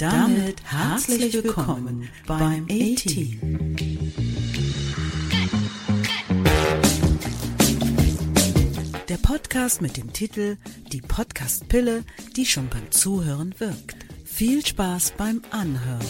Damit herzlich willkommen beim A-Team. Der Podcast mit dem Titel Die Podcast-Pille, die schon beim Zuhören wirkt. Viel Spaß beim Anhören.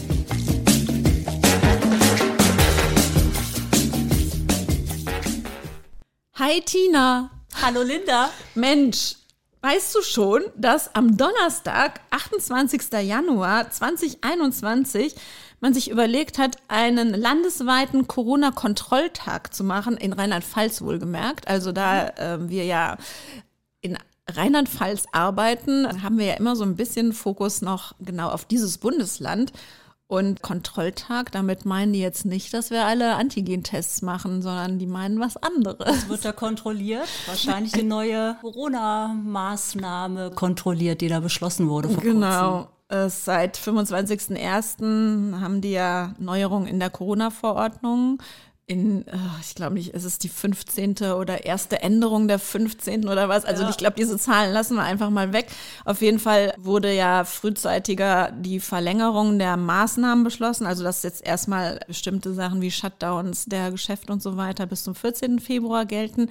Hi Tina. Hallo Linda. Mensch, weißt du schon, dass am Donnerstag, 28. Januar 2021, man sich überlegt hat, einen landesweiten Corona-Kontrolltag zu machen, in Rheinland-Pfalz wohlgemerkt. Also da äh, wir ja in Rheinland-Pfalz arbeiten, haben wir ja immer so ein bisschen Fokus noch genau auf dieses Bundesland. Und Kontrolltag, damit meinen die jetzt nicht, dass wir alle Antigen-Tests machen, sondern die meinen was anderes. Was wird da kontrolliert? Wahrscheinlich die neue Corona-Maßnahme kontrolliert, die da beschlossen wurde vor Genau. Äh, Seit 25.01. haben die ja Neuerungen in der Corona-Verordnung. In, äh, ich glaube nicht, ist es die 15. oder erste Änderung der 15. oder was? Also Ja. ich glaube, diese Zahlen lassen wir einfach mal weg. Auf jeden Fall wurde ja frühzeitiger die Verlängerung der Maßnahmen beschlossen. Also dass jetzt erstmal bestimmte Sachen wie Shutdowns der Geschäfte und so weiter bis zum 14. Februar gelten.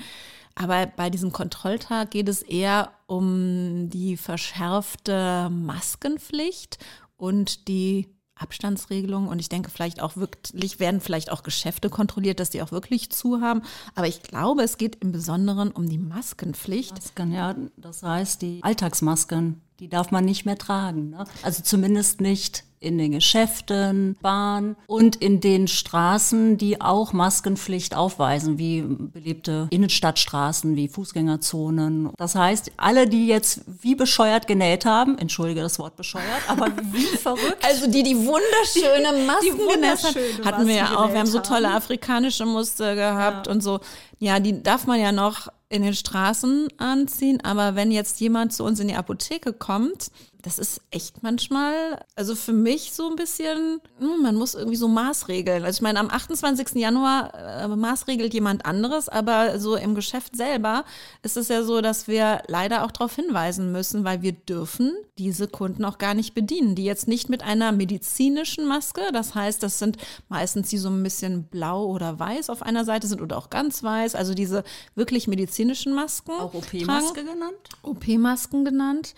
Aber bei diesem Kontrolltag geht es eher um die verschärfte Maskenpflicht und die Abstandsregelung. Und ich denke, vielleicht auch wirklich werden vielleicht auch Geschäfte kontrolliert, dass die auch wirklich zu haben. Aber ich glaube, es geht im Besonderen um die Maskenpflicht. Masken, ja, das heißt, die Alltagsmasken, die darf man nicht mehr tragen. Ne? Also zumindest nicht in den Geschäften, Bahn und in den Straßen, die auch Maskenpflicht aufweisen, wie belebte Innenstadtstraßen, wie Fußgängerzonen. Das heißt, alle, die jetzt wie bescheuert genäht haben, entschuldige das Wort bescheuert, aber wie verrückt. Also die die wunderschöne Masken genäht haben, wunderschöne hatten wir ja auch. Wir haben so tolle afrikanische Muster gehabt und so. Ja, die darf man ja noch in den Straßen anziehen, aber wenn jetzt jemand zu uns in die Apotheke kommt, das ist echt manchmal, also für mich so ein bisschen, hm, man muss irgendwie so Maßregeln. Also ich meine, am 28. Januar äh, maßregelt jemand anderes, aber so im Geschäft selber ist es ja so, dass wir leider auch darauf hinweisen müssen, weil wir dürfen diese Kunden auch gar nicht bedienen, die jetzt nicht mit einer medizinischen Maske, das heißt, das sind meistens die so ein bisschen blau oder weiß auf einer Seite sind oder auch ganz weiß, also diese wirklich medizinischen Masken. Auch. OP-Maske genannt? OP-Masken genannt.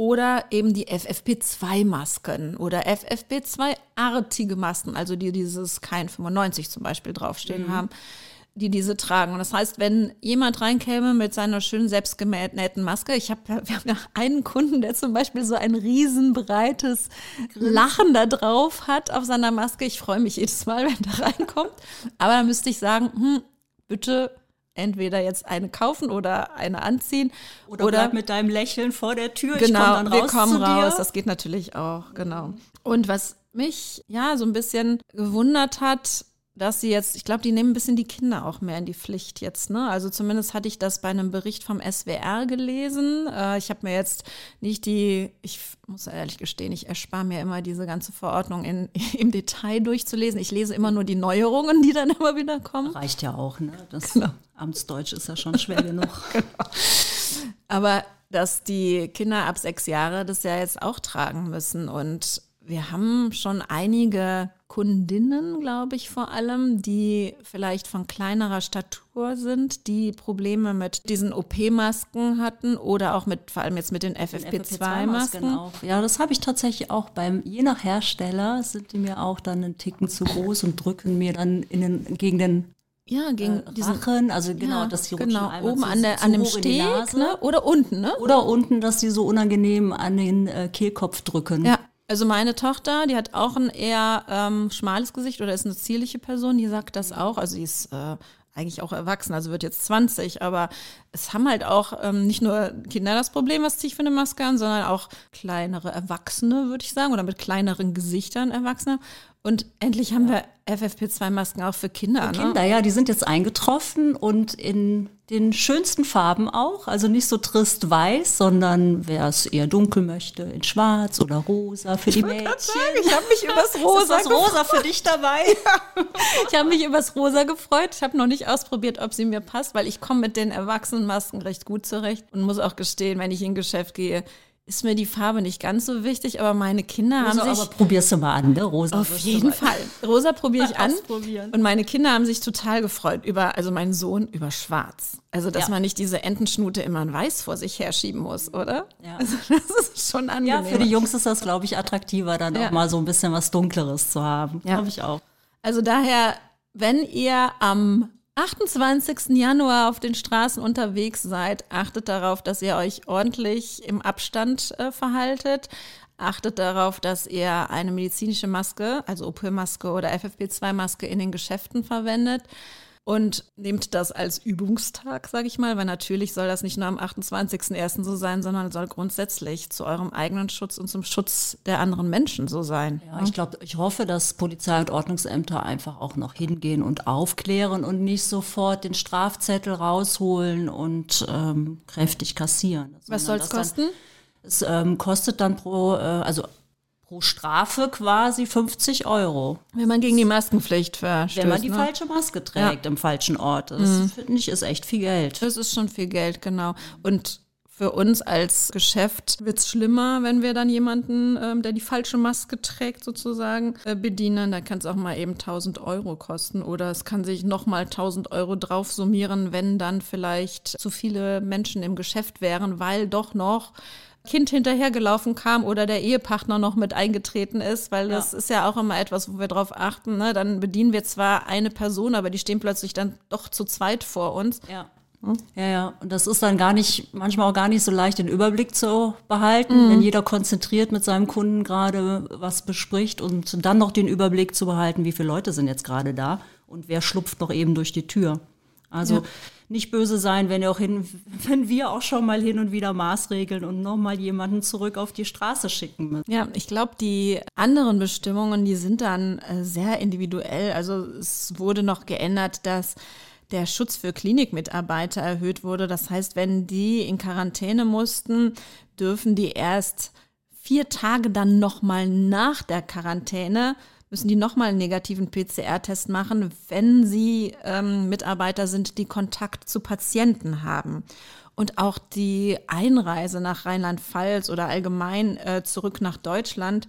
Oder eben die FFP2-Masken oder FFP2-artige Masken, also die dieses kein 95 zum Beispiel draufstehen haben, die diese tragen. Und das heißt, wenn jemand reinkäme mit seiner schönen selbstgenähten Maske, ich habe, wir haben ja einen Kunden, der zum Beispiel so ein riesenbreites Lachen da drauf hat auf seiner Maske. Ich freue mich jedes Mal, wenn der reinkommt. Aber dann müsste ich sagen, hm, bitte entweder jetzt eine kaufen oder eine anziehen. Oder, bleib mit deinem Lächeln vor der Tür. ich Genau, komm dann wir raus kommen zu raus. Dir. Das geht natürlich auch, genau. Und was mich ja so ein bisschen gewundert hat, dass sie jetzt, ich glaube, die nehmen ein bisschen die Kinder auch mehr in die Pflicht jetzt. Ne? Also zumindest hatte ich das bei einem Bericht vom SWR gelesen. Äh, ich habe mir jetzt nicht die, ich muss ehrlich gestehen, ich erspare mir immer diese ganze Verordnung in, im Detail durchzulesen. Ich lese immer nur die Neuerungen, die dann immer wieder kommen. Reicht ja auch, ne? Das Genau. Amtsdeutsch ist ja schon schwer genug. Aber dass die Kinder ab sechs Jahre das ja jetzt auch tragen müssen. Und wir haben schon einige Kundinnen, glaube ich, vor allem, die vielleicht von kleinerer Statur sind, die Probleme mit diesen OP-Masken hatten oder auch mit, vor allem jetzt mit den FFP2-Masken. auch. Ja, das habe ich tatsächlich auch beim, je nach Hersteller sind die mir auch dann einen Ticken zu groß und drücken mir dann in den, gegen den Ja, gegen äh, diesen Rachen, also genau, ja, dass die genau, rutschen einmal oben zu, an, der, an dem Steg ne? oder unten, ne? Oder unten, dass die so unangenehm an den äh, Kehlkopf drücken. Ja, also meine Tochter, die hat auch ein eher ähm, schmales Gesicht oder ist eine zierliche Person, die sagt das auch. Also die ist äh, eigentlich auch erwachsen, also wird jetzt 20, aber es haben halt auch ähm, nicht nur Kinder das Problem, was ziehe ich für eine Maske an, sondern auch kleinere Erwachsene, würde ich sagen, oder mit kleineren Gesichtern Erwachsene. Und endlich haben wir FFP2-Masken auch für Kinder. ne? Kinder, ja, die sind jetzt eingetroffen und in den schönsten Farben auch. Also nicht so trist weiß, sondern wer es eher dunkel möchte, in schwarz oder rosa für die Mädchen. Ich habe mich übers Rosa ist was rosa für dich dabei? Ich habe mich übers Rosa gefreut. Ich habe noch nicht ausprobiert, ob sie mir passt, weil ich komme mit den Erwachsenenmasken recht gut zurecht und muss auch gestehen, wenn ich in ein Geschäft gehe, ist mir die Farbe nicht ganz so wichtig, aber meine Kinder Rosa, haben sich. Aber probierst du mal an, ne? Rosa. Auf jeden Fall. Rosa probiere ich an. Und meine Kinder haben sich total gefreut über, also mein Sohn über Schwarz. Also, dass Ja. man nicht diese Entenschnute immer in Weiß vor sich herschieben muss, oder? Ja. Also, das ist schon angenehm. Ja, für die Jungs ist das, glaube ich, attraktiver, dann Ja. auch mal so ein bisschen was Dunkleres zu haben. Ja. Glaube ich auch. Also daher, wenn ihr am 28. Januar auf den Straßen unterwegs seid, achtet darauf, dass ihr euch ordentlich im Abstand äh, verhaltet. Achtet darauf, dass ihr eine medizinische Maske, also OP-Maske oder FFP2-Maske in den Geschäften verwendet. Und nehmt das als Übungstag, sage ich mal, weil natürlich soll das nicht nur am 28.01. so sein, sondern soll grundsätzlich zu eurem eigenen Schutz und zum Schutz der anderen Menschen so sein. Ja, ich glaube, ich hoffe, dass Polizei und Ordnungsämter einfach auch noch hingehen und aufklären und nicht sofort den Strafzettel rausholen und ähm, kräftig kassieren. Was soll es dann- kosten? Es ähm, kostet dann pro, äh, also pro Strafe quasi 50 Euro. Wenn man gegen die Maskenpflicht verstößt. Wenn man die ne? falsche Maske trägt im falschen Ort. Das finde ich ist echt viel Geld. Das ist schon viel Geld, genau. Und für uns als Geschäft wird's schlimmer, wenn wir dann jemanden, ähm, der die falsche Maske trägt, sozusagen, äh, bedienen. Da kann es auch mal eben 1000 Euro kosten oder es kann sich nochmal 1000 Euro drauf summieren, wenn dann vielleicht zu viele Menschen im Geschäft wären, weil doch noch Kind hinterhergelaufen kam oder der Ehepartner noch mit eingetreten ist, weil das ist ja auch immer etwas, wo wir drauf achten. Ne? Dann bedienen wir zwar eine Person, aber die stehen plötzlich dann doch zu zweit vor uns. Ja. Ja, ja. Und das ist dann gar nicht, manchmal auch gar nicht so leicht, den Überblick zu behalten, wenn jeder konzentriert mit seinem Kunden gerade was bespricht und dann noch den Überblick zu behalten, wie viele Leute sind jetzt gerade da und wer schlupft noch eben durch die Tür. Also Ja. Nicht böse sein, wenn ihr auch hin, wenn wir auch schon mal hin und wieder Maßregeln und nochmal jemanden zurück auf die Straße schicken müssen. Ja, ich glaube, die anderen Bestimmungen, die sind dann äh, sehr individuell. Also es wurde noch geändert, dass der Schutz für Klinikmitarbeiter erhöht wurde. Das heißt, wenn die in Quarantäne mussten, dürfen die erst vier Tage dann nochmal nach der Quarantäne müssen die nochmal einen negativen PCR-Test machen, wenn sie ähm, Mitarbeiter sind, die Kontakt zu Patienten haben. Und auch die Einreise nach Rheinland-Pfalz oder allgemein äh, zurück nach Deutschland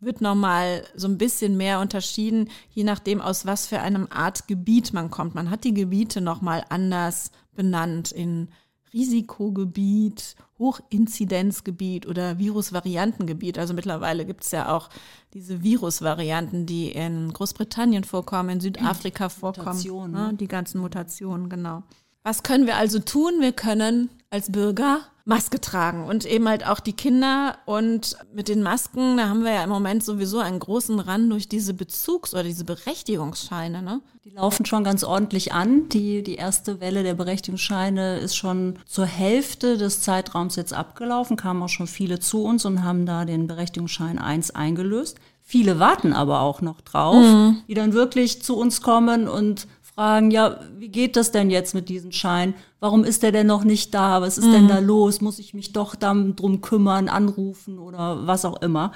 wird nochmal so ein bisschen mehr unterschieden, je nachdem, aus was für einem Art Gebiet man kommt. Man hat die Gebiete nochmal anders benannt in Risikogebiet, Hochinzidenzgebiet oder Virusvariantengebiet. Also mittlerweile gibt es ja auch diese Virusvarianten, die in Großbritannien vorkommen, in Südafrika vorkommen. Mutationen, ne? Die ganzen Mutationen, genau. Was können wir also tun? Wir können als Bürger Maske tragen und eben halt auch die Kinder. Und mit den Masken, da haben wir ja im Moment sowieso einen großen Rand durch diese Bezugs- oder diese Berechtigungsscheine. Ne? Die laufen schon ganz ordentlich an. Die, die erste Welle der Berechtigungsscheine ist schon zur Hälfte des Zeitraums jetzt abgelaufen, kamen auch schon viele zu uns und haben da den Berechtigungsschein 1 eingelöst. Viele warten aber auch noch drauf, die dann wirklich zu uns kommen und fragen, ja, wie geht das denn jetzt mit diesem Schein? Warum ist der denn noch nicht da? Was ist denn da los? Muss ich mich doch dann drum kümmern, anrufen oder was auch immer?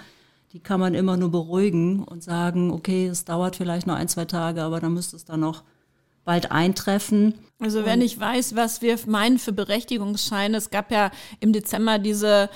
Die kann man immer nur beruhigen und sagen, okay, es dauert vielleicht noch ein, zwei Tage, aber dann müsste es dann noch bald eintreffen. Also wenn ich weiß, was wir meinen für Berechtigungsscheine, es gab ja im Dezember diese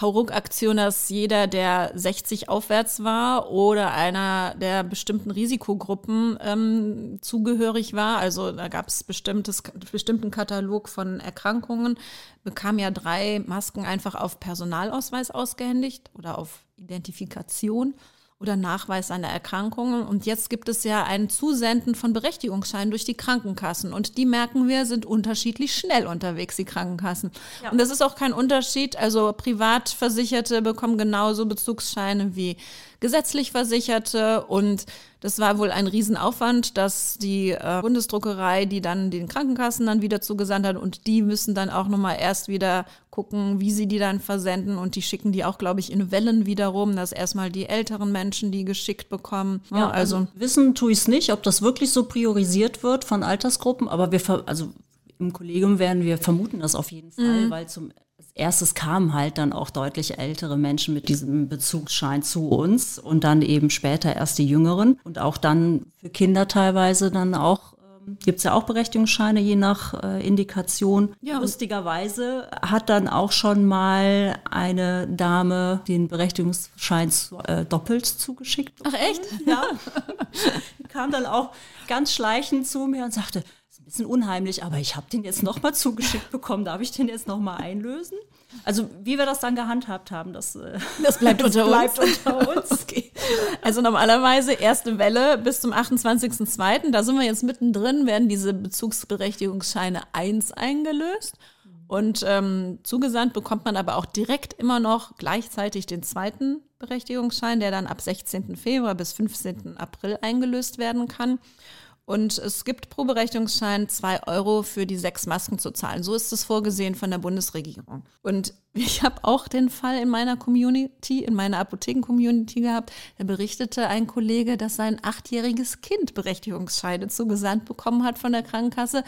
Hauruck-Aktion, dass jeder, der 60 aufwärts war oder einer der bestimmten Risikogruppen ähm, zugehörig war, also da gab es bestimmten Katalog von Erkrankungen, bekam ja drei Masken einfach auf Personalausweis ausgehändigt oder auf Identifikation oder Nachweis einer Erkrankung. Und jetzt gibt es ja ein Zusenden von Berechtigungsscheinen durch die Krankenkassen. Und die merken wir, sind unterschiedlich schnell unterwegs, die Krankenkassen. Und das ist auch kein Unterschied. Also Privatversicherte bekommen genauso Bezugsscheine wie gesetzlich Versicherte. Und das war wohl ein Riesenaufwand, dass die äh, Bundesdruckerei, die dann den Krankenkassen dann wieder zugesandt hat und die müssen dann auch nochmal erst wieder gucken, wie sie die dann versenden und die schicken die auch, glaube ich, in Wellen wiederum, dass erstmal die älteren Menschen die geschickt bekommen. Ja, also, wissen tue ich es nicht, ob das wirklich so priorisiert wird von Altersgruppen, aber wir, also im Kollegium werden wir vermuten das auf jeden Fall, weil zum erstes kamen halt dann auch deutlich ältere Menschen mit diesem Bezugsschein zu uns und dann eben später erst die Jüngeren und auch dann für Kinder teilweise dann auch ähm, gibt es ja auch Berechtigungsscheine je nach äh, Indikation. Ja, Lustigerweise hat dann auch schon mal eine Dame den Berechtigungsschein zu, äh, doppelt zugeschickt. Bekommen. Ach echt? Ja. Kam dann auch ganz schleichend zu mir und sagte, bisschen unheimlich, aber ich habe den jetzt nochmal zugeschickt bekommen, darf ich den jetzt nochmal einlösen? Also wie wir das dann gehandhabt haben, das, äh, das bleibt unter das bleibt uns. Unter uns. okay. Also normalerweise erste Welle bis zum 28.02. Da sind wir jetzt mittendrin, werden diese Bezugsberechtigungsscheine 1 eingelöst. Und ähm, zugesandt bekommt man aber auch direkt immer noch gleichzeitig den zweiten Berechtigungsschein, der dann ab 16. Februar bis 15. April eingelöst werden kann. Und es gibt pro Berechtigungsschein zwei Euro für die sechs Masken zu zahlen. So ist es vorgesehen von der Bundesregierung. Und ich habe auch den Fall in meiner Community, in meiner Apotheken-Community gehabt. Da berichtete ein Kollege, dass sein achtjähriges Kind Berechtigungsscheine zugesandt bekommen hat von der Krankenkasse.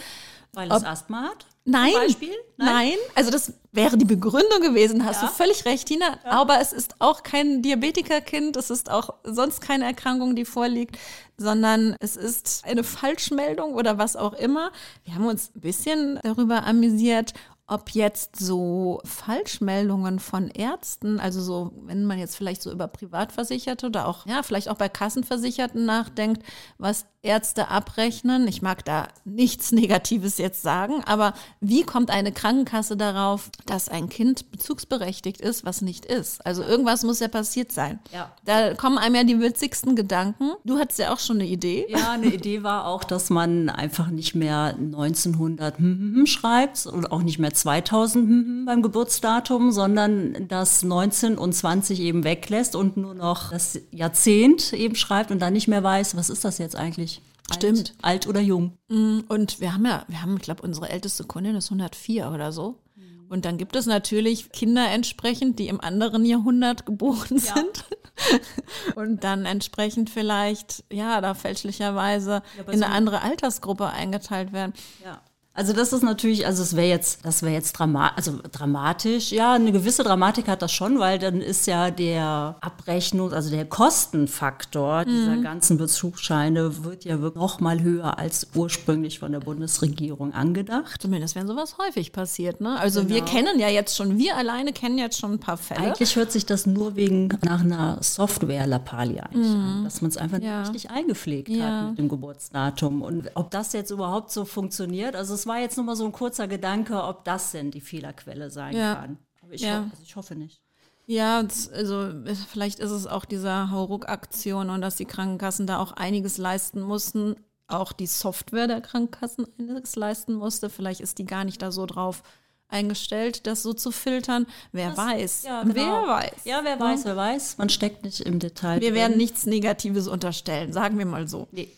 Weil es Asthma hat? Nein, Nein, nein, also das wäre die Begründung gewesen, hast ja. du völlig recht, Tina. Ja. Aber es ist auch kein Diabetikerkind, es ist auch sonst keine Erkrankung, die vorliegt, sondern es ist eine Falschmeldung oder was auch immer. Wir haben uns ein bisschen darüber amüsiert, ob jetzt so Falschmeldungen von Ärzten, also so, wenn man jetzt vielleicht so über Privatversicherte oder auch, ja, vielleicht auch bei Kassenversicherten nachdenkt, was Ärzte abrechnen. Ich mag da nichts Negatives jetzt sagen, aber wie kommt eine Krankenkasse darauf, dass ein Kind bezugsberechtigt ist, was nicht ist? Also irgendwas muss ja passiert sein. Ja. Da kommen einem ja die witzigsten Gedanken. Du hattest ja auch schon eine Idee. Ja, eine Idee war auch, dass man einfach nicht mehr 1900 schreibt und auch nicht mehr 2000 beim Geburtsdatum, sondern das 19 und 20 eben weglässt und nur noch das Jahrzehnt eben schreibt und dann nicht mehr weiß, was ist das jetzt eigentlich? Stimmt. Alt, alt oder jung. Mm, und wir haben ja, wir haben, ich glaube, unsere älteste Kundin ist 104 oder so. Mhm. Und dann gibt es natürlich Kinder entsprechend, die im anderen Jahrhundert geboren ja. sind. und dann entsprechend vielleicht, ja, da fälschlicherweise ja, in so eine andere Altersgruppe eingeteilt werden. Ja. Also das ist natürlich, also es wäre jetzt, das wäre jetzt drama also dramatisch. Ja, eine gewisse Dramatik hat das schon, weil dann ist ja der Abrechnung, also der Kostenfaktor mhm. dieser ganzen Bezugsscheine wird ja wirklich noch mal höher als ursprünglich von der Bundesregierung angedacht. Zumindest wenn sowas häufig passiert, ne? Also genau. wir kennen ja jetzt schon, wir alleine kennen jetzt schon ein paar Fälle. Eigentlich hört sich das nur wegen nach einer Software-Lappalie eigentlich mhm. an, dass man es einfach ja. nicht richtig eingepflegt ja. hat mit dem Geburtsdatum. Und ob das jetzt überhaupt so funktioniert, also es war jetzt nur mal so ein kurzer Gedanke, ob das denn die Fehlerquelle sein ja. kann. Aber ich, ja. ho also ich hoffe nicht. Ja, also vielleicht ist es auch diese Hauruck-Aktion und dass die Krankenkassen da auch einiges leisten mussten. Auch die Software der Krankenkassen einiges leisten musste. Vielleicht ist die gar nicht da so drauf eingestellt, das so zu filtern. Wer das, weiß? Ja, genau. Wer weiß? Ja, wer weiß, wer weiß. Man steckt nicht im Detail. Wir drin. werden nichts Negatives unterstellen, sagen wir mal so. Nee.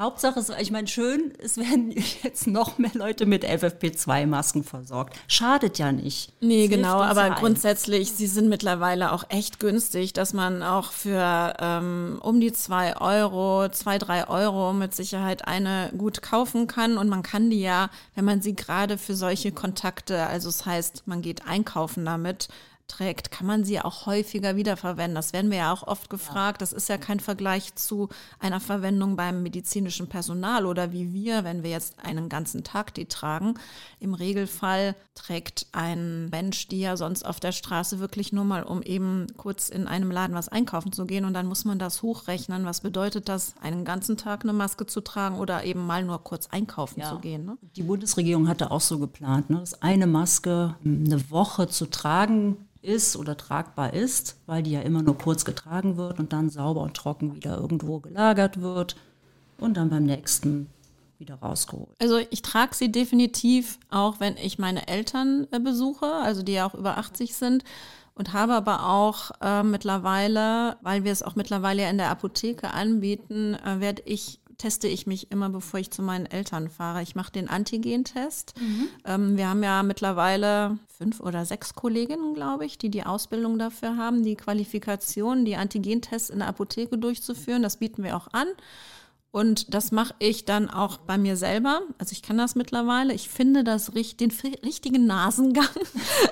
Hauptsache, ich meine, schön, es werden jetzt noch mehr Leute mit FFP2-Masken versorgt. Schadet ja nicht. Nee, das genau, aber allen. grundsätzlich, sie sind mittlerweile auch echt günstig, dass man auch für ähm, um die zwei Euro, zwei, drei Euro mit Sicherheit eine gut kaufen kann. Und man kann die ja, wenn man sie gerade für solche Kontakte, also das heißt, man geht einkaufen damit, trägt, kann man sie auch häufiger wiederverwenden. Das werden wir ja auch oft gefragt. Das ist ja kein Vergleich zu einer Verwendung beim medizinischen Personal oder wie wir, wenn wir jetzt einen ganzen Tag die tragen. Im Regelfall trägt ein Mensch die ja sonst auf der Straße wirklich nur mal, um eben kurz in einem Laden was einkaufen zu gehen und dann muss man das hochrechnen. Was bedeutet das, einen ganzen Tag eine Maske zu tragen oder eben mal nur kurz einkaufen ja. zu gehen? Ne? Die Bundesregierung hatte auch so geplant, ne, dass eine Maske eine Woche zu tragen ist oder tragbar ist, weil die ja immer nur kurz getragen wird und dann sauber und trocken wieder irgendwo gelagert wird und dann beim nächsten wieder rausgeholt. Also ich trage sie definitiv auch, wenn ich meine Eltern äh, besuche, also die ja auch über 80 sind und habe aber auch äh, mittlerweile, weil wir es auch mittlerweile ja in der Apotheke anbieten, äh, werde ich teste ich mich immer, bevor ich zu meinen Eltern fahre. Ich mache den Antigen-Test. Mhm. Ähm, wir haben ja mittlerweile fünf oder sechs Kolleginnen, glaube ich, die die Ausbildung dafür haben, die Qualifikation, die Antigen-Tests in der Apotheke durchzuführen. Das bieten wir auch an. Und das mache ich dann auch bei mir selber. Also ich kann das mittlerweile. Ich finde das den richtigen Nasengang.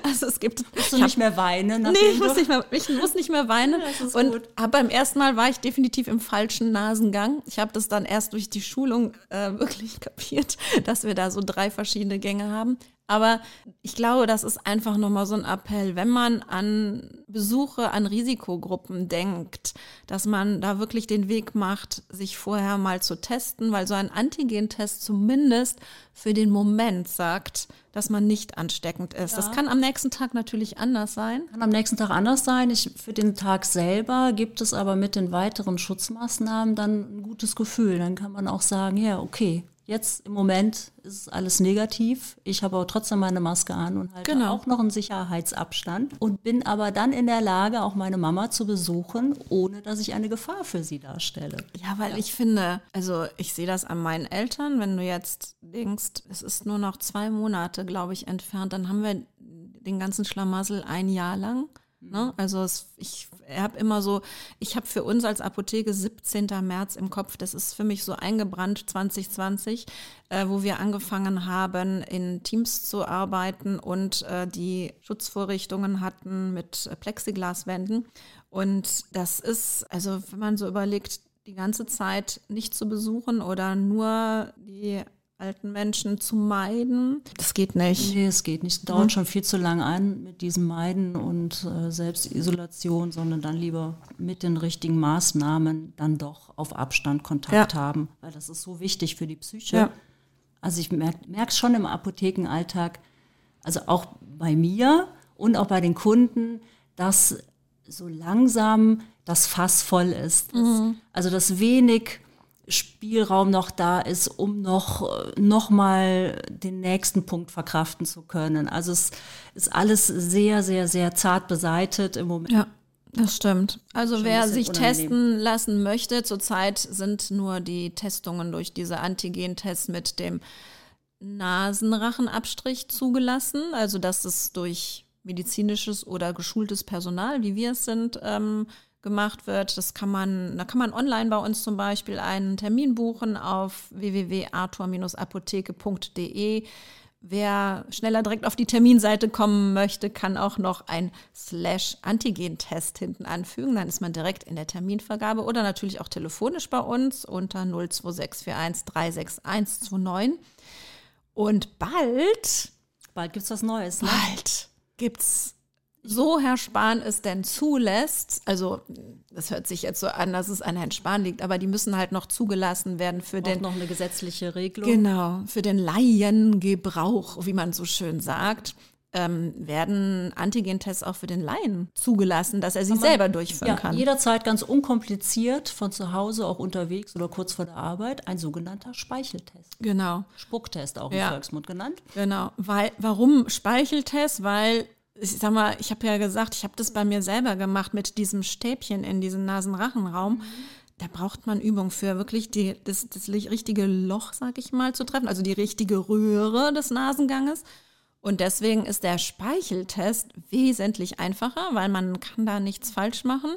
Also es gibt. Musst du nicht mehr weinen? Nee, ich muss nicht mehr, ich muss nicht mehr weinen. Ja, und gut. beim ersten Mal war ich definitiv im falschen Nasengang. Ich habe das dann erst durch die Schulung äh, wirklich kapiert, dass wir da so drei verschiedene Gänge haben. Aber ich glaube, das ist einfach nochmal so ein Appell, wenn man an Besuche an Risikogruppen denkt, dass man da wirklich den Weg macht, sich vorher mal zu testen, weil so ein Antigentest zumindest für den Moment sagt, dass man nicht ansteckend ist. Ja. Das kann am nächsten Tag natürlich anders sein. Kann am nächsten Tag anders sein. Ich, für den Tag selber gibt es aber mit den weiteren Schutzmaßnahmen dann ein gutes Gefühl. Dann kann man auch sagen, ja, okay, Jetzt im Moment ist alles negativ. Ich habe aber trotzdem meine Maske an und halte genau. auch noch einen Sicherheitsabstand und bin aber dann in der Lage, auch meine Mama zu besuchen, ohne dass ich eine Gefahr für sie darstelle. Ja, weil ja. ich finde, also ich sehe das an meinen Eltern, wenn du jetzt denkst, es ist nur noch zwei Monate, glaube ich, entfernt, dann haben wir den ganzen Schlamassel ein Jahr lang. Ne? Also es, ich habe immer so, ich habe für uns als Apotheke 17. März im Kopf, das ist für mich so eingebrannt 2020, äh, wo wir angefangen haben, in Teams zu arbeiten und äh, die Schutzvorrichtungen hatten mit Plexiglaswänden. Und das ist, also wenn man so überlegt, die ganze Zeit nicht zu besuchen oder nur die alten Menschen zu meiden. Das geht nicht. Nee, es geht nicht. Dauert mhm. schon viel zu lange an mit diesem Meiden und äh, Selbstisolation, sondern dann lieber mit den richtigen Maßnahmen dann doch auf Abstand Kontakt ja. haben, weil das ist so wichtig für die Psyche. Ja. Also ich merke es schon im Apothekenalltag, also auch bei mir und auch bei den Kunden, dass so langsam das Fass voll ist. Mhm. Also dass wenig Spielraum noch da ist, um noch, noch mal den nächsten Punkt verkraften zu können. Also es ist alles sehr, sehr, sehr zart beseitet im Moment. Ja. Das stimmt. Also wer sich testen lassen möchte, zurzeit sind nur die Testungen durch diese Antigen-Tests mit dem Nasenrachenabstrich zugelassen. Also dass es durch medizinisches oder geschultes Personal, wie wir es sind, ähm, gemacht wird. Das kann man, da kann man online bei uns zum Beispiel einen Termin buchen auf www.arthur-apotheke.de. Wer schneller direkt auf die Terminseite kommen möchte, kann auch noch ein Slash Antigen-Test hinten anfügen. Dann ist man direkt in der Terminvergabe oder natürlich auch telefonisch bei uns unter 02641 36129. Und bald, bald gibt es was Neues. Ne? Bald gibt es so Herr Spahn es denn zulässt, also das hört sich jetzt so an, dass es an Herrn Spahn liegt, aber die müssen halt noch zugelassen werden für Braucht den noch eine gesetzliche Regelung. Genau, für den Laiengebrauch, wie man so schön sagt. Ähm, werden Antigentests auch für den Laien zugelassen, dass er sie selber durchführen ja, kann. Jederzeit ganz unkompliziert von zu Hause, auch unterwegs oder kurz vor der Arbeit, ein sogenannter Speicheltest. Genau. Spucktest auch im ja. Volksmund genannt. Genau. Weil, warum Speicheltest? Weil ich sag mal, ich habe ja gesagt, ich habe das bei mir selber gemacht mit diesem Stäbchen in diesem Nasenrachenraum. Mhm. Da braucht man Übung für wirklich die, das, das richtige Loch, sag ich mal, zu treffen, also die richtige Röhre des Nasenganges. Und deswegen ist der Speicheltest wesentlich einfacher, weil man kann da nichts falsch machen.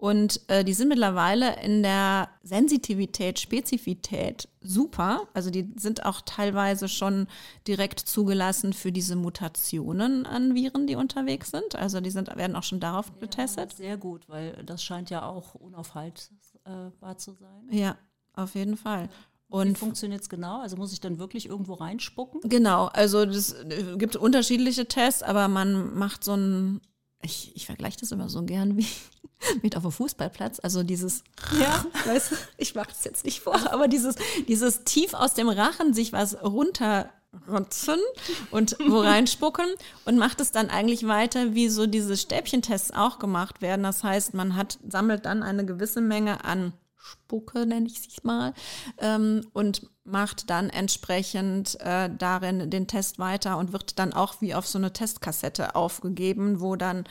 Und äh, die sind mittlerweile in der Sensitivität, Spezifität super. Also die sind auch teilweise schon direkt zugelassen für diese Mutationen an Viren, die unterwegs sind. Also die sind, werden auch schon darauf ja, getestet. Sehr gut, weil das scheint ja auch unaufhaltbar zu sein. Ja, auf jeden Fall. Und Wie funktioniert es genau? Also muss ich dann wirklich irgendwo reinspucken? Genau, also es äh, gibt unterschiedliche Tests, aber man macht so ein ich, ich vergleiche das immer so gern wie mit auf dem Fußballplatz. Also dieses, ja, weißt du, ich mache es jetzt nicht vor, aber dieses, dieses tief aus dem Rachen sich was runterrotzen und wo reinspucken und macht es dann eigentlich weiter, wie so diese Stäbchentests auch gemacht werden. Das heißt, man hat, sammelt dann eine gewisse Menge an Spucke, nenne ich es mal, ähm, und macht dann entsprechend äh, darin den Test weiter und wird dann auch wie auf so eine Testkassette aufgegeben, wo dann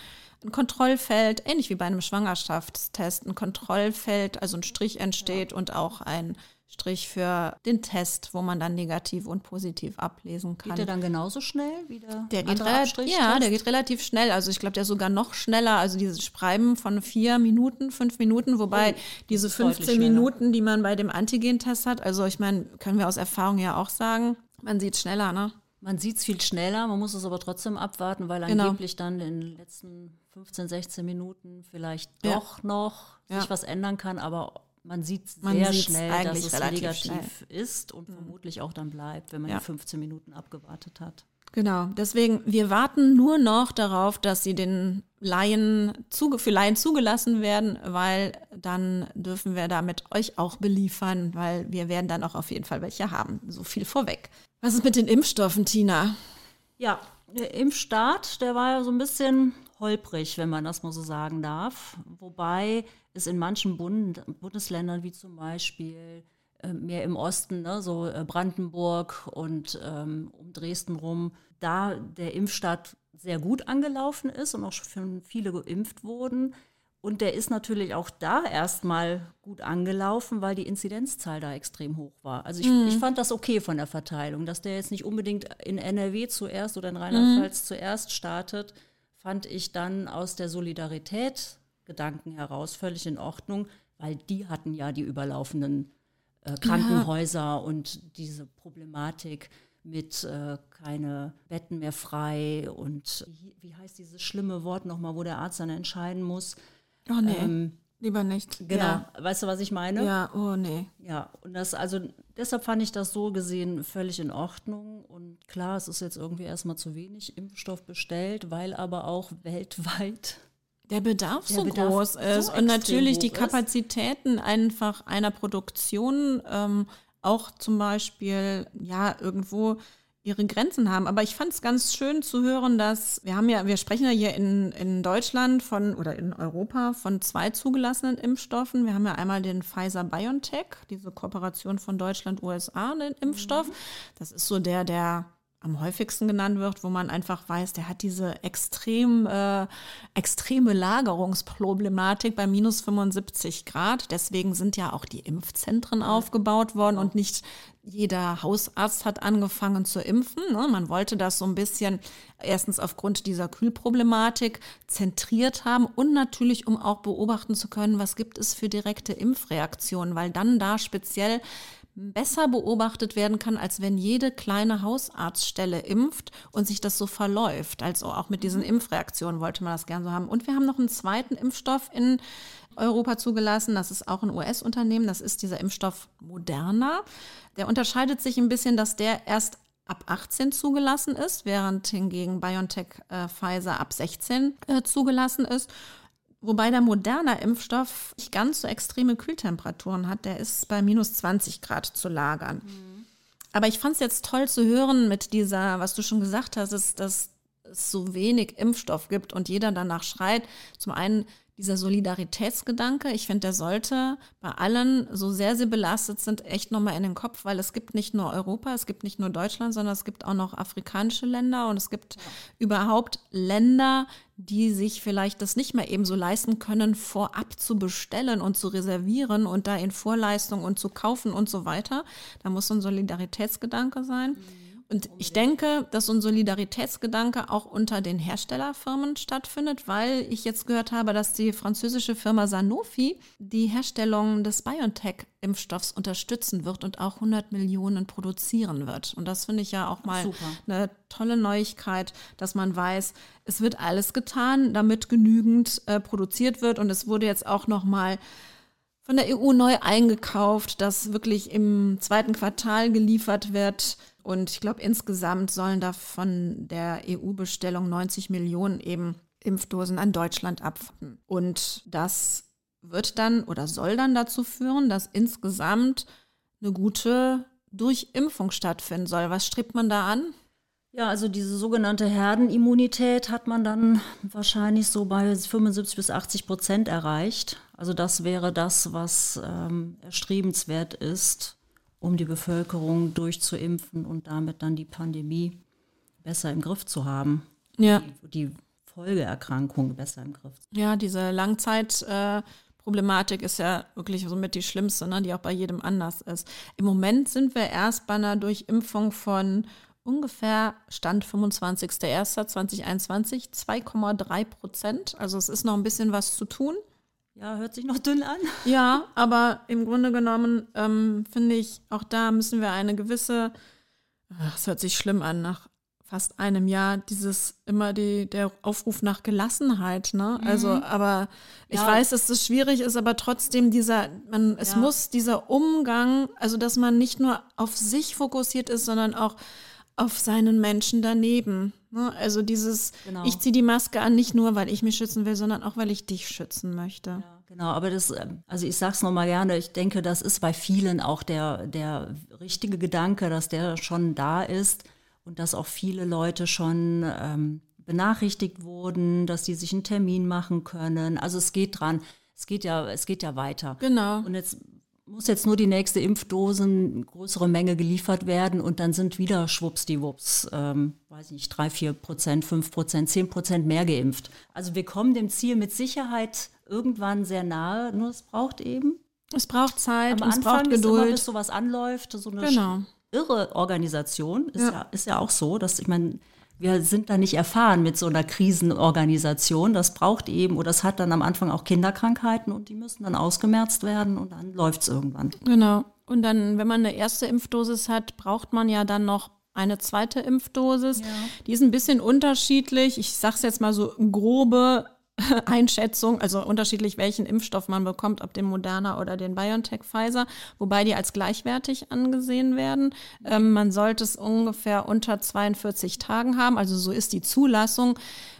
ein Kontrollfeld, ähnlich wie bei einem Schwangerschaftstest, ein Kontrollfeld, also ein Strich entsteht und auch ein Strich für den Test, wo man dann negativ und positiv ablesen kann. Geht der dann genauso schnell wie der, der geht relativ, Ja, der geht relativ schnell. Also ich glaube, der sogar noch schneller. Also dieses Schreiben von vier Minuten, fünf Minuten, wobei oh, diese 15 Minuten, die man bei dem Antigen-Test hat, also ich meine, können wir aus Erfahrung ja auch sagen, man sieht schneller, ne? Man sieht es viel schneller, man muss es aber trotzdem abwarten, weil genau. angeblich dann in den letzten 15, 16 Minuten vielleicht doch ja. noch sich ja. was ändern kann, aber man sieht man sehr schnell, dass es negativ schnell. ist und mhm. vermutlich auch dann bleibt, wenn man ja. die 15 Minuten abgewartet hat. Genau, deswegen, wir warten nur noch darauf, dass sie den Laien zuge für Laien zugelassen werden, weil dann dürfen wir damit euch auch beliefern, weil wir werden dann auch auf jeden Fall welche haben. So viel vorweg. Was ist mit den Impfstoffen, Tina? Ja, der Impfstart, der war ja so ein bisschen holprig, wenn man das mal so sagen darf. Wobei es in manchen Bund Bundesländern, wie zum Beispiel äh, mehr im Osten, ne, so äh, Brandenburg und ähm, um Dresden rum, da der Impfstart sehr gut angelaufen ist und auch schon viele geimpft wurden. Und der ist natürlich auch da erstmal gut angelaufen, weil die Inzidenzzahl da extrem hoch war. Also ich, mhm. ich fand das okay von der Verteilung, dass der jetzt nicht unbedingt in NRW zuerst oder in Rheinland-Pfalz mhm. zuerst startet, fand ich dann aus der Solidarität Gedanken heraus völlig in Ordnung, weil die hatten ja die überlaufenden äh, Krankenhäuser ja. und diese Problematik mit äh, keine Betten mehr frei und wie heißt dieses schlimme Wort nochmal, wo der Arzt dann entscheiden muss. Oh nee. Ähm, Lieber nicht. Genau. Ja. Weißt du, was ich meine? Ja, oh nee. Ja, und das, also deshalb fand ich das so gesehen völlig in Ordnung. Und klar, es ist jetzt irgendwie erstmal zu wenig Impfstoff bestellt, weil aber auch weltweit der Bedarf der so Bedarf groß ist so und natürlich die Kapazitäten ist. einfach einer Produktion ähm, auch zum Beispiel ja irgendwo ihre Grenzen haben. Aber ich fand es ganz schön zu hören, dass wir haben ja, wir sprechen ja hier in, in Deutschland von oder in Europa von zwei zugelassenen Impfstoffen. Wir haben ja einmal den Pfizer BioNTech, diese Kooperation von Deutschland, USA, den Impfstoff. Mhm. Das ist so der, der am häufigsten genannt wird, wo man einfach weiß, der hat diese extrem, äh, extreme Lagerungsproblematik bei minus 75 Grad. Deswegen sind ja auch die Impfzentren aufgebaut worden und nicht jeder Hausarzt hat angefangen zu impfen. Ne? Man wollte das so ein bisschen erstens aufgrund dieser Kühlproblematik zentriert haben und natürlich, um auch beobachten zu können, was gibt es für direkte Impfreaktionen, weil dann da speziell besser beobachtet werden kann, als wenn jede kleine Hausarztstelle impft und sich das so verläuft. Also auch mit diesen mhm. Impfreaktionen wollte man das gern so haben. Und wir haben noch einen zweiten Impfstoff in Europa zugelassen. Das ist auch ein US-Unternehmen. Das ist dieser Impfstoff Moderna. Der unterscheidet sich ein bisschen, dass der erst ab 18 zugelassen ist, während hingegen BioNTech äh, Pfizer ab 16 äh, zugelassen ist. Wobei der moderne Impfstoff nicht ganz so extreme Kühltemperaturen hat. Der ist bei minus 20 Grad zu lagern. Mhm. Aber ich fand es jetzt toll zu hören mit dieser, was du schon gesagt hast, ist, dass es so wenig Impfstoff gibt und jeder danach schreit. Zum einen dieser Solidaritätsgedanke, ich finde, der sollte bei allen, so sehr sie belastet sind, echt nochmal in den Kopf, weil es gibt nicht nur Europa, es gibt nicht nur Deutschland, sondern es gibt auch noch afrikanische Länder und es gibt ja. überhaupt Länder, die sich vielleicht das nicht mehr eben so leisten können, vorab zu bestellen und zu reservieren und da in Vorleistung und zu kaufen und so weiter. Da muss so ein Solidaritätsgedanke sein. Mhm. Und ich denke, dass so ein Solidaritätsgedanke auch unter den Herstellerfirmen stattfindet, weil ich jetzt gehört habe, dass die französische Firma Sanofi die Herstellung des BioNTech-Impfstoffs unterstützen wird und auch 100 Millionen produzieren wird. Und das finde ich ja auch mal Super. eine tolle Neuigkeit, dass man weiß, es wird alles getan, damit genügend äh, produziert wird. Und es wurde jetzt auch noch mal von der EU neu eingekauft, dass wirklich im zweiten Quartal geliefert wird und ich glaube, insgesamt sollen da von der EU-Bestellung 90 Millionen eben Impfdosen an Deutschland abfangen. Und das wird dann oder soll dann dazu führen, dass insgesamt eine gute Durchimpfung stattfinden soll. Was strebt man da an? Ja, also diese sogenannte Herdenimmunität hat man dann wahrscheinlich so bei 75 bis 80 Prozent erreicht. Also das wäre das, was ähm, erstrebenswert ist um die Bevölkerung durchzuimpfen und damit dann die Pandemie besser im Griff zu haben. Ja. Die, die Folgeerkrankungen besser im Griff. Ja, diese Langzeit. Äh, Problematik ist ja wirklich somit die schlimmste, ne, die auch bei jedem anders ist. Im Moment sind wir erst bei einer Durchimpfung von ungefähr Stand 25.01.2021 2,3 Prozent. Also es ist noch ein bisschen was zu tun. Ja, hört sich noch dünn an. Ja, aber im Grunde genommen ähm, finde ich, auch da müssen wir eine gewisse, es hört sich schlimm an, nach fast einem Jahr dieses immer die der Aufruf nach Gelassenheit, ne? Also, mhm. aber ich ja. weiß, dass das schwierig ist, aber trotzdem dieser man es ja. muss dieser Umgang, also dass man nicht nur auf sich fokussiert ist, sondern auch auf seinen Menschen daneben. Ne? Also dieses, genau. ich ziehe die Maske an, nicht nur, weil ich mich schützen will, sondern auch, weil ich dich schützen möchte. Ja, genau, aber das, ähm, also ich sage es nochmal gerne, ich denke, das ist bei vielen auch der, der richtige Gedanke, dass der schon da ist und dass auch viele Leute schon ähm, benachrichtigt wurden, dass sie sich einen Termin machen können. Also es geht dran. Es geht ja, es geht ja weiter. Genau. Und jetzt muss jetzt nur die nächste Impfdosen, größere Menge geliefert werden und dann sind wieder schwuppsdiwupps, ähm, weiß ich nicht, drei, vier Prozent, fünf Prozent, zehn Prozent mehr geimpft. Also wir kommen dem Ziel mit Sicherheit irgendwann sehr nahe, nur es braucht eben. Es braucht Zeit, Am es Anfang braucht Geduld. Immer, bis sowas anläuft, so eine genau. irre Organisation, ist ja. ja, ist ja auch so, dass ich meine, wir sind da nicht erfahren mit so einer Krisenorganisation. Das braucht eben, oder das hat dann am Anfang auch Kinderkrankheiten und die müssen dann ausgemerzt werden und dann läuft es irgendwann. Genau. Und dann, wenn man eine erste Impfdosis hat, braucht man ja dann noch eine zweite Impfdosis. Ja. Die ist ein bisschen unterschiedlich. Ich sage es jetzt mal so grobe Einschätzung, also unterschiedlich, welchen Impfstoff man bekommt, ob den Moderna oder den BioNTech Pfizer, wobei die als gleichwertig angesehen werden. Ähm, man sollte es ungefähr unter 42 Tagen haben, also so ist die Zulassung.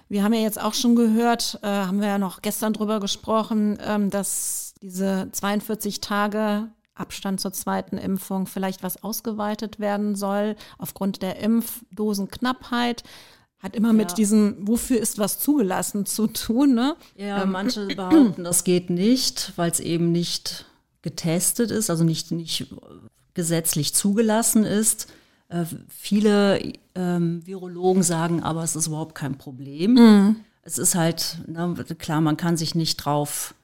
Wir haben ja jetzt auch schon gehört, äh, haben wir ja noch gestern drüber gesprochen, ähm, dass diese 42 Tage Abstand zur zweiten Impfung vielleicht was ausgeweitet werden soll aufgrund der Impfdosenknappheit. Hat immer ja. mit diesem, wofür ist was zugelassen zu tun, ne? Ja, ähm. manche behaupten, das geht nicht, weil es eben nicht getestet ist, also nicht, nicht gesetzlich zugelassen ist. Äh, viele ähm, Virologen sagen aber, es ist überhaupt kein Problem. Mhm. Es ist halt, na, klar, man kann sich nicht drauf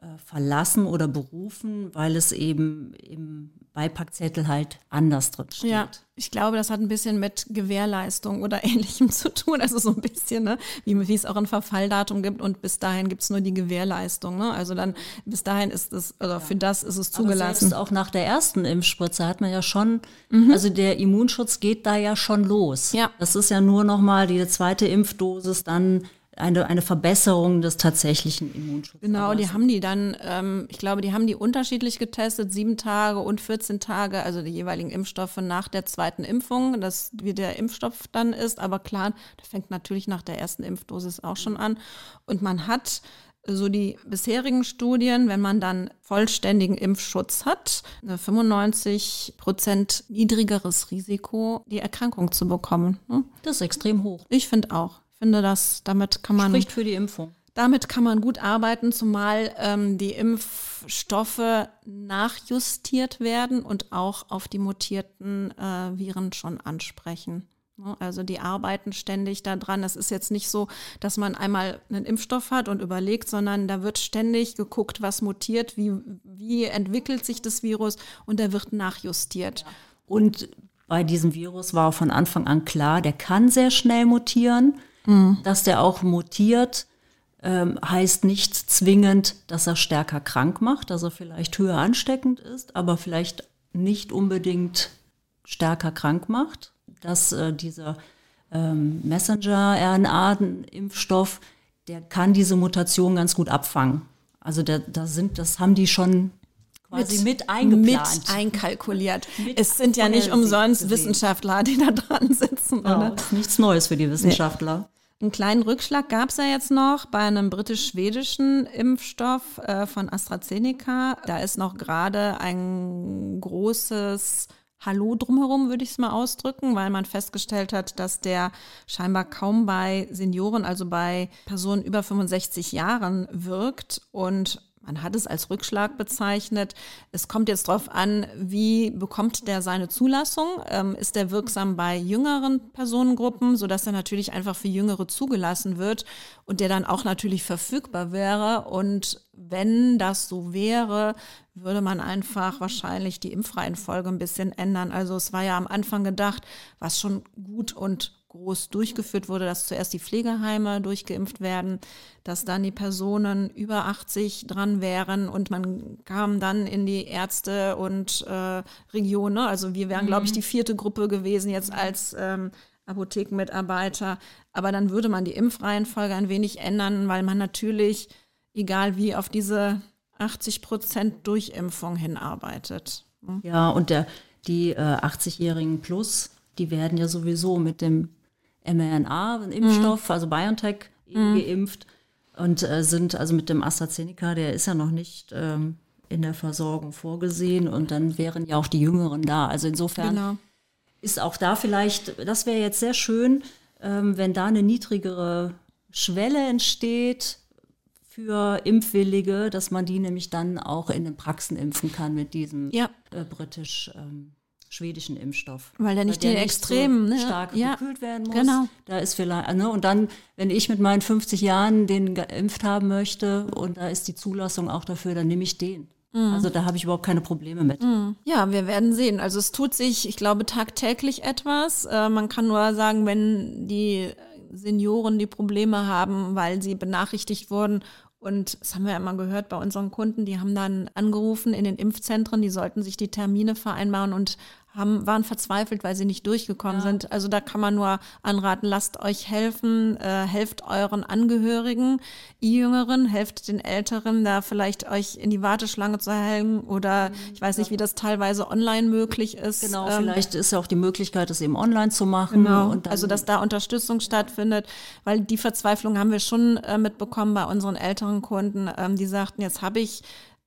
äh, verlassen oder berufen, weil es eben im Beipackzettel halt anders drin steht. Ja, ich glaube, das hat ein bisschen mit Gewährleistung oder ähnlichem zu tun. Also so ein bisschen, ne? wie, wie es auch ein Verfalldatum gibt und bis dahin gibt es nur die Gewährleistung. Ne? Also dann bis dahin ist es, oder ja. für das ist es zugelassen. Aber selbst auch nach der ersten Impfspritze hat man ja schon, mhm. also der Immunschutz geht da ja schon los. Ja. Das ist ja nur nochmal die zweite Impfdosis dann eine, eine Verbesserung des tatsächlichen Immunschutzes. Genau, die haben die dann, ähm, ich glaube, die haben die unterschiedlich getestet, sieben Tage und 14 Tage, also die jeweiligen Impfstoffe nach der zweiten Impfung, das wie der Impfstoff dann ist. Aber klar, der fängt natürlich nach der ersten Impfdosis auch schon an. Und man hat so die bisherigen Studien, wenn man dann vollständigen Impfschutz hat, 95 Prozent niedrigeres Risiko, die Erkrankung zu bekommen. Ne? Das ist extrem hoch. Ich finde auch finde, dass damit kann man. Spricht für die Impfung. Damit kann man gut arbeiten, zumal ähm, die Impfstoffe nachjustiert werden und auch auf die mutierten äh, Viren schon ansprechen. Ne, also die arbeiten ständig daran. Es ist jetzt nicht so, dass man einmal einen Impfstoff hat und überlegt, sondern da wird ständig geguckt, was mutiert, wie, wie entwickelt sich das Virus und da wird nachjustiert. Und bei diesem Virus war von Anfang an klar, der kann sehr schnell mutieren. Mhm. Dass der auch mutiert, ähm, heißt nicht zwingend, dass er stärker krank macht, dass er vielleicht höher ansteckend ist, aber vielleicht nicht unbedingt stärker krank macht. Dass äh, dieser ähm, Messenger-RNA-Impfstoff, der kann diese Mutation ganz gut abfangen. Also da, da sind, das haben die schon quasi mit, mit eingeplant. Mit einkalkuliert. Mit es sind ja nicht umsonst gesehen. Wissenschaftler, die da dran sitzen. Ja, oder? nichts Neues für die Wissenschaftler. Nee. Einen kleinen Rückschlag gab es ja jetzt noch bei einem britisch-schwedischen Impfstoff äh, von AstraZeneca. Da ist noch gerade ein großes Hallo drumherum, würde ich es mal ausdrücken, weil man festgestellt hat, dass der scheinbar kaum bei Senioren, also bei Personen über 65 Jahren wirkt und man hat es als Rückschlag bezeichnet. Es kommt jetzt darauf an, wie bekommt der seine Zulassung? Ähm, ist der wirksam bei jüngeren Personengruppen, sodass er natürlich einfach für Jüngere zugelassen wird und der dann auch natürlich verfügbar wäre? Und wenn das so wäre, würde man einfach wahrscheinlich die Impfreihenfolge ein bisschen ändern. Also es war ja am Anfang gedacht, was schon gut und groß durchgeführt wurde, dass zuerst die Pflegeheime durchgeimpft werden, dass dann die Personen über 80 dran wären und man kam dann in die Ärzte und äh, Region. Ne? Also wir wären, mhm. glaube ich, die vierte Gruppe gewesen jetzt als ähm, Apothekenmitarbeiter. Aber dann würde man die Impfreihenfolge ein wenig ändern, weil man natürlich, egal wie, auf diese 80 Prozent Durchimpfung hinarbeitet. Ne? Ja, und der, die äh, 80-Jährigen plus, die werden ja sowieso mit dem mRNA, ein Impfstoff, mhm. also BioNTech mhm. geimpft und äh, sind also mit dem AstraZeneca, der ist ja noch nicht ähm, in der Versorgung vorgesehen und dann wären ja auch die Jüngeren da. Also insofern genau. ist auch da vielleicht, das wäre jetzt sehr schön, ähm, wenn da eine niedrigere Schwelle entsteht für Impfwillige, dass man die nämlich dann auch in den Praxen impfen kann mit diesem ja. äh, britisch ähm, schwedischen Impfstoff. Weil der nicht die Extremen so ne? stark ja. gekühlt werden muss. Genau. Da ist vielleicht, ne, und dann, wenn ich mit meinen 50 Jahren den geimpft haben möchte und da ist die Zulassung auch dafür, dann nehme ich den. Mhm. Also da habe ich überhaupt keine Probleme mit. Mhm. Ja, wir werden sehen. Also es tut sich, ich glaube, tagtäglich etwas. Äh, man kann nur sagen, wenn die Senioren die Probleme haben, weil sie benachrichtigt wurden und das haben wir ja immer gehört bei unseren Kunden, die haben dann angerufen in den Impfzentren, die sollten sich die Termine vereinbaren und haben, waren verzweifelt, weil sie nicht durchgekommen ja. sind. Also da kann man nur anraten, lasst euch helfen, äh, helft euren Angehörigen, Jüngeren, helft den Älteren, da vielleicht euch in die Warteschlange zu hängen oder mhm. ich weiß nicht, wie das teilweise online möglich ist. Genau, ähm, vielleicht ist ja auch die Möglichkeit, es eben online zu machen. Genau, also dass da Unterstützung stattfindet, weil die Verzweiflung haben wir schon äh, mitbekommen bei unseren älteren Kunden, ähm, die sagten, jetzt habe ich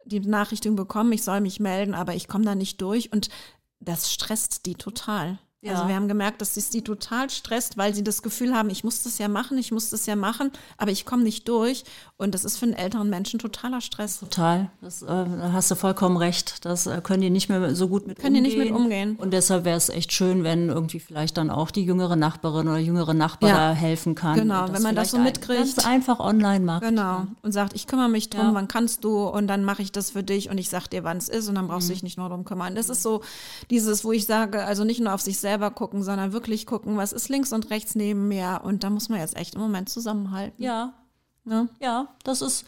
die Nachrichtung bekommen, ich soll mich melden, aber ich komme da nicht durch. Und das stresst die total. Ja. Also wir haben gemerkt, dass es die total stresst, weil sie das Gefühl haben, ich muss das ja machen, ich muss das ja machen, aber ich komme nicht durch. Und das ist für einen älteren Menschen totaler Stress. Total. Das, äh, hast du vollkommen recht. Das äh, können die nicht mehr so gut mit können umgehen. Können die nicht mit umgehen. Und deshalb wäre es echt schön, wenn irgendwie vielleicht dann auch die jüngere Nachbarin oder jüngere Nachbar ja. da helfen kann. Genau, wenn man das so mitkriegt. Ganz einfach online macht. Genau. Und sagt, ich kümmere mich drum, wann kannst du? Und dann mache ich das für dich und ich sag dir, wann es ist und dann brauchst du mhm. dich nicht nur drum kümmern. Das ist so dieses, wo ich sage, also nicht nur auf sich selber gucken, sondern wirklich gucken, was ist links und rechts neben mir. Und da muss man jetzt echt im Moment zusammenhalten. Ja. Ja, ja das ist,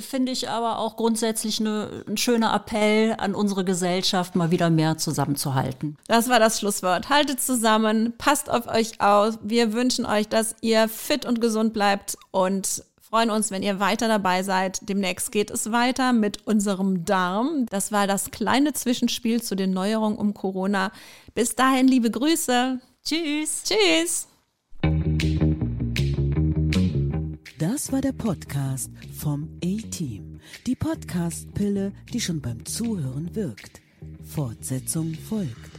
finde ich aber auch grundsätzlich eine, ein schöner Appell an unsere Gesellschaft, mal wieder mehr zusammenzuhalten. Das war das Schlusswort. Haltet zusammen, passt auf euch aus. Wir wünschen euch, dass ihr fit und gesund bleibt und freuen uns, wenn ihr weiter dabei seid. Demnächst geht es weiter mit unserem Darm. Das war das kleine Zwischenspiel zu den Neuerungen um Corona. Bis dahin, liebe Grüße. Tschüss. Tschüss. Das war der Podcast vom A-Team. Die Podcast-Pille, die schon beim Zuhören wirkt. Fortsetzung folgt.